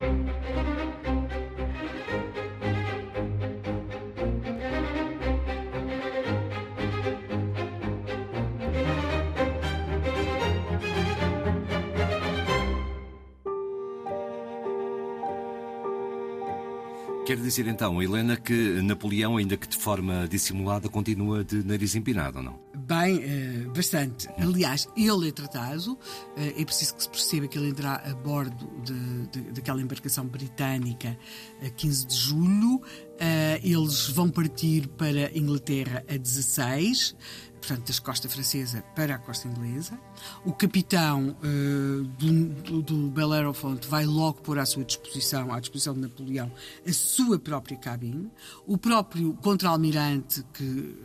Thank you. Quer dizer então, Helena, que Napoleão, ainda que de forma dissimulada, continua de nariz empinado, ou não? Bem, eh, bastante. Aliás, ele é tratado, eh, é preciso que se perceba que ele entra a bordo de, de, daquela embarcação britânica a 15 de julho. Eh, eles vão partir para a Inglaterra a 16 portanto, da costa francesa para a costa inglesa. O capitão uh, do, do, Bel Aerofonte vai logo pôr à sua disposição, à disposição de Napoleão, a sua própria cabine. O próprio contra-almirante que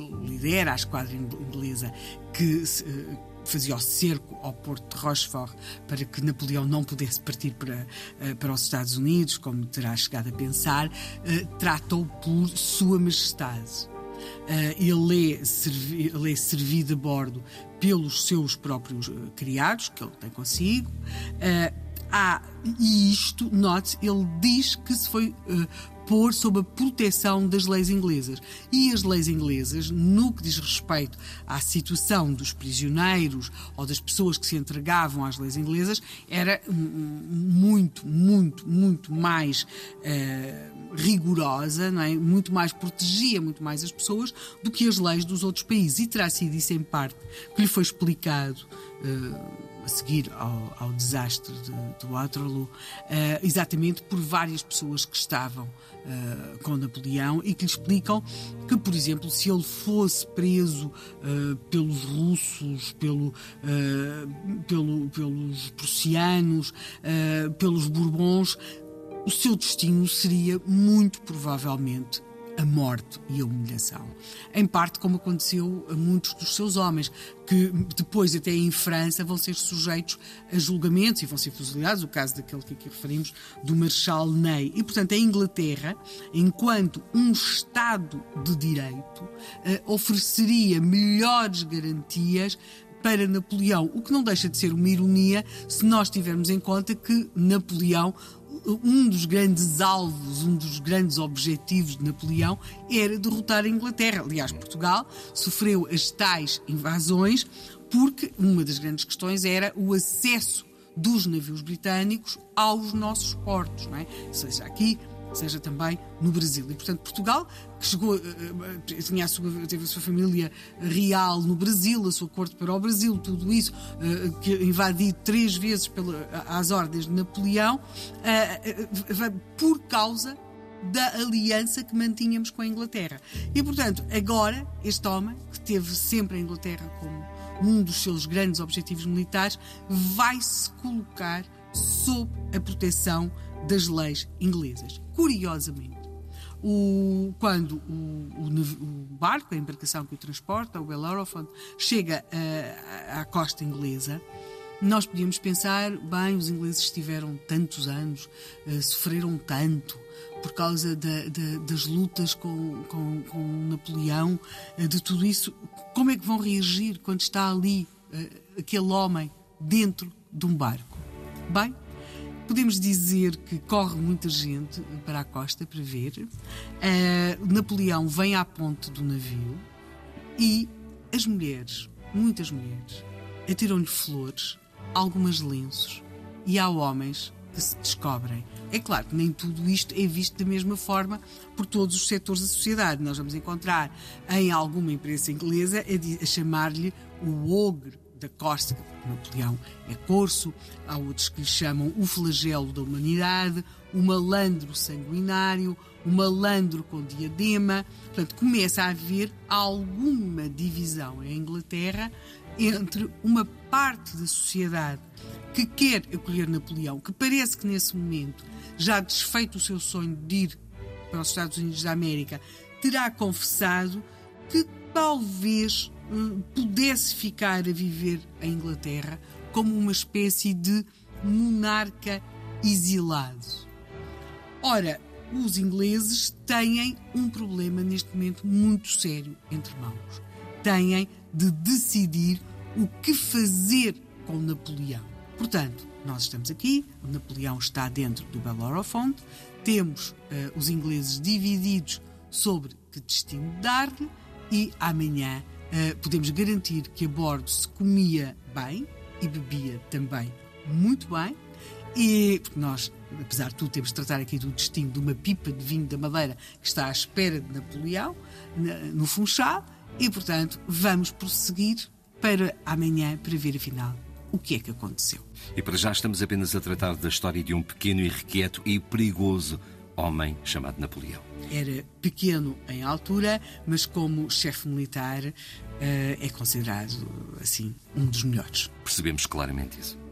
uh, lidera a esquadra inglesa, que uh, fazia o cerco ao porto de Rochefort para que Napoleão não pudesse partir para, para os Estados Unidos, como terá chegado a pensar, trata-o por Sua Majestade. Uh, ele, é servido a bordo pelos seus próprios criados, que ele tem consigo. Há, e isto, note ele diz que se foi pôr sob a proteção das leis inglesas. E as leis inglesas, no que diz respeito à situação dos prisioneiros ou das pessoas que se entregavam às leis inglesas, era muito, muito, muito mais uh, rigorosa, não é? muito mais protegia muito mais as pessoas do que as leis dos outros países. E terá sido isso em parte que lhe foi explicado. Uh, a seguir ao, ao desastre de, de Waterloo, uh, exatamente por várias pessoas que estavam uh, com Napoleão e que lhe explicam que, por exemplo, se ele fosse preso uh, pelos russos, pelo, pelo, pelos prussianos, pelos bourbons, o seu destino seria muito provavelmente a morte e a humilhação. Em parte, como aconteceu a muitos dos seus homens, que depois, até em França, vão ser sujeitos a julgamentos e vão ser fuzilados. O caso daquele que aqui referimos, do Marshal Ney. E, portanto, a Inglaterra, enquanto um Estado de Direito, eh, ofereceria melhores garantias para Napoleão, o que não deixa de ser uma ironia se nós tivermos em conta que Napoleão um dos grandes alvos, um dos grandes objetivos de Napoleão era derrotar a Inglaterra. Aliás, Portugal sofreu as tais invasões porque uma das grandes questões era o acesso dos navios britânicos aos nossos portos, não é? seja aqui, seja também no Brasil. E, portanto, Portugal, que chegou, eh, eh, tinha a sua, teve a sua família real no Brasil, a sua corte para o Brasil, tudo isso, eh, que invadido três vezes pela, às ordens de Napoleão, por causa da aliança que mantínhamos com a Inglaterra. E, portanto, agora, este homem, que teve sempre a Inglaterra como um dos seus grandes objetivos militares, vai se colocar sob a proteção das leis inglesas. Curiosamente, o, quando o, o, o, barco, a embarcação que o transporta, o Bellerophon, chega à costa inglesa, nós podíamos pensar, bem, os ingleses estiveram tantos anos, uh, sofreram tanto por causa da, da, das lutas com, com, com Napoleão, uh, de tudo isso, como é que vão reagir quando está ali uh, aquele homem dentro de um barco? Bem, Podemos dizer que corre muita gente para a costa para ver. Uh, Napoleão vem à ponte do navio e as mulheres, muitas mulheres, atiram-lhe flores, algumas lenços e há homens que se descobrem. É claro que nem tudo isto é visto da mesma forma por todos os setores da sociedade. Nós vamos encontrar em alguma imprensa inglesa a, a chamar-lhe o ogre da Costa, Napoleão é corso, há outros que lhe chamam o flagelo da humanidade, o malandro sanguinário, o malandro com diadema. Portanto, começa a haver alguma divisão em Inglaterra entre uma parte da sociedade que quer acolher Napoleão, que parece que nesse momento, já desfeito o seu sonho de ir para os Estados Unidos da América, terá confessado que talvez pudesse ficar a viver em Inglaterra como uma espécie de monarca exilado. Ora, os ingleses têm um problema neste momento muito sério entre mãos. Têm de decidir o que fazer com Napoleão. Portanto, nós estamos aqui, o Napoleão está dentro do Bellerophon, temos uh, os ingleses divididos sobre que destino dar-lhe e amanhã uh, podemos garantir que a bordo se comia bem e bebia também muito bem. E porque nós, apesar de tudo, temos de tratar aqui do destino de uma pipa de vinho da Madeira que está à espera de Napoleão, no Funchal, e portanto vamos prosseguir para amanhã para ver afinal o que é que aconteceu. E para já estamos apenas a tratar da história de um pequeno, irrequieto e perigoso homem chamado Napoleão. Era pequeno em altura, mas como chefe militar eh, é considerado assim um dos melhores. Percebemos claramente isso.